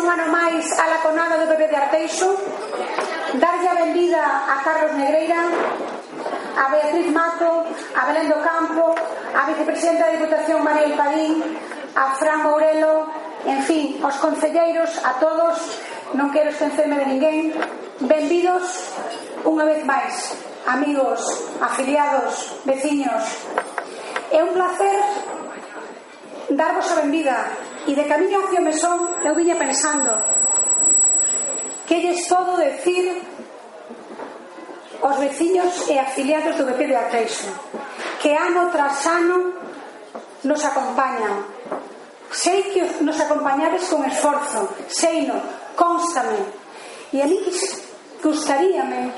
un ano máis a laconada do bebé de Arteixo. Darlle a benvida a Carlos Negreira a Beatriz Mato a Belén do Campo a vicepresidenta da Diputación María Padín a Fran Mourelo en fin, aos concelleiros a todos non quero esquecerme de ninguén. Benvidos unha vez máis amigos, afiliados, veciños. É un placer darvos a benvida E de camiño hacia o mesón eu viña pensando que lles todo decir os veciños e afiliados do BP de Ateixo que ano tras ano nos acompañan. Sei que nos acompañades con esforzo seino, constame e a mí gustaríame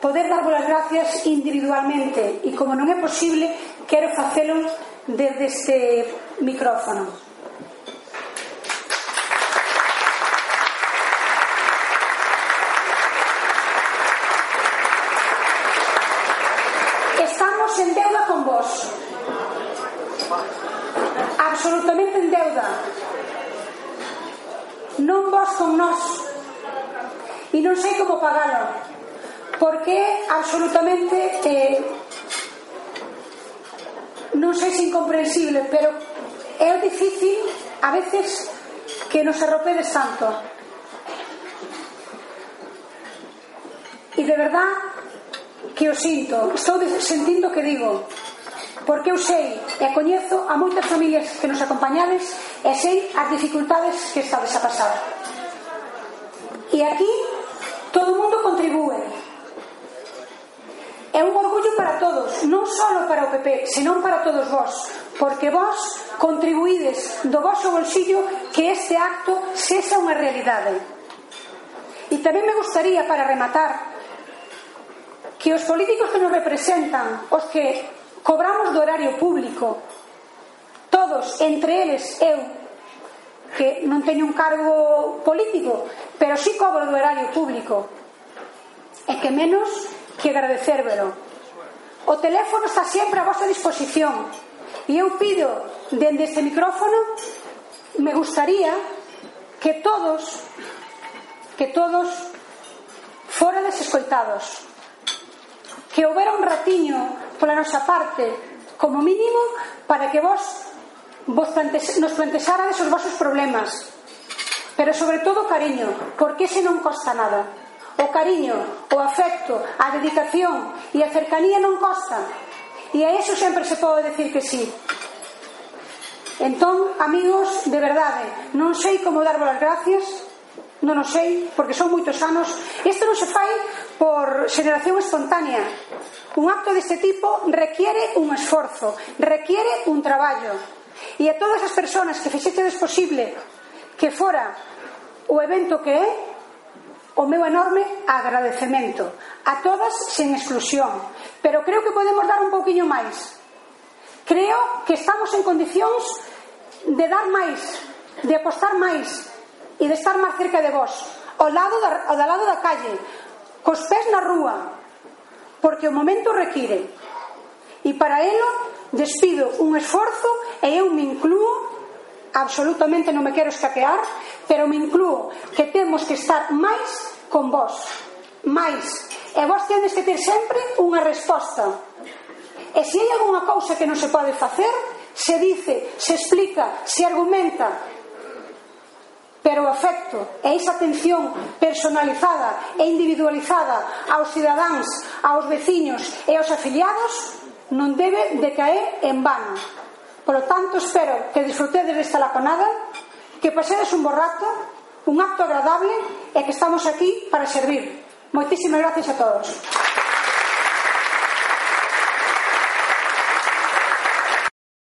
poder dar as gracias individualmente. E como non é posible quero facelo desde este Microfono. Estamos en deuda con vos. Absolutamente en deuda. Non vos con nós. E non sei como pagalo. Porque absolutamente eh, non sei se incomprensible, pero é difícil a veces que nos arropedes tanto. E de verdad que o sinto, estou sentindo que digo, porque eu sei e coñezo a moitas familias que nos acompañades e sei as dificultades que estades a pasar. E aquí todos, non só para o PP, senón para todos vós, porque vós contribuídes do vosso bolsillo que este acto sexa unha realidade. E tamén me gustaría, para rematar, que os políticos que nos representan, os que cobramos do horario público, todos, entre eles eu, que non teño un cargo político, pero sí cobro do horario público, e que menos que agradecérvelo. O teléfono está sempre a vosa disposición. E eu pido, dende este micrófono, me gustaría que todos, que todos fórades escoitados. Que houbera un ratiño pola nosa parte, como mínimo, para que vos, vos plantes, nos plantexarades os vosos problemas. Pero sobre todo cariño, porque ese non costa nada o cariño, o afecto, a dedicación e a cercanía non costa. E a eso sempre se pode decir que sí. Entón, amigos, de verdade, non sei como darvos as gracias, non o sei, porque son moitos anos. Isto non se fai por xeración espontánea. Un acto deste tipo requiere un esforzo, requiere un traballo. E a todas as persoas que fixetedes posible que fora o evento que é, o meu enorme agradecemento a todas sen exclusión, pero creo que podemos dar un pouquiño máis. Creo que estamos en condicións de dar máis, de apostar máis e de estar máis cerca de vos, ao lado da, ao da lado da calle, cos pés na rúa, porque o momento require. E para elo despido un esforzo e eu me incluo absolutamente non me quero escaquear, pero me incluo que temos que estar máis con vos. Mais, e vos tedes que ter sempre unha resposta. E se hai algunha cousa que non se pode facer, se dice, se explica, se argumenta, pero o afecto e esa atención personalizada e individualizada aos cidadáns, aos veciños e aos afiliados non debe de caer en vano. Por lo tanto, espero que disfrutedes desta laconada, que pasedes un borrato un acto agradable e que estamos aquí para servir. Moitísimas gracias a todos.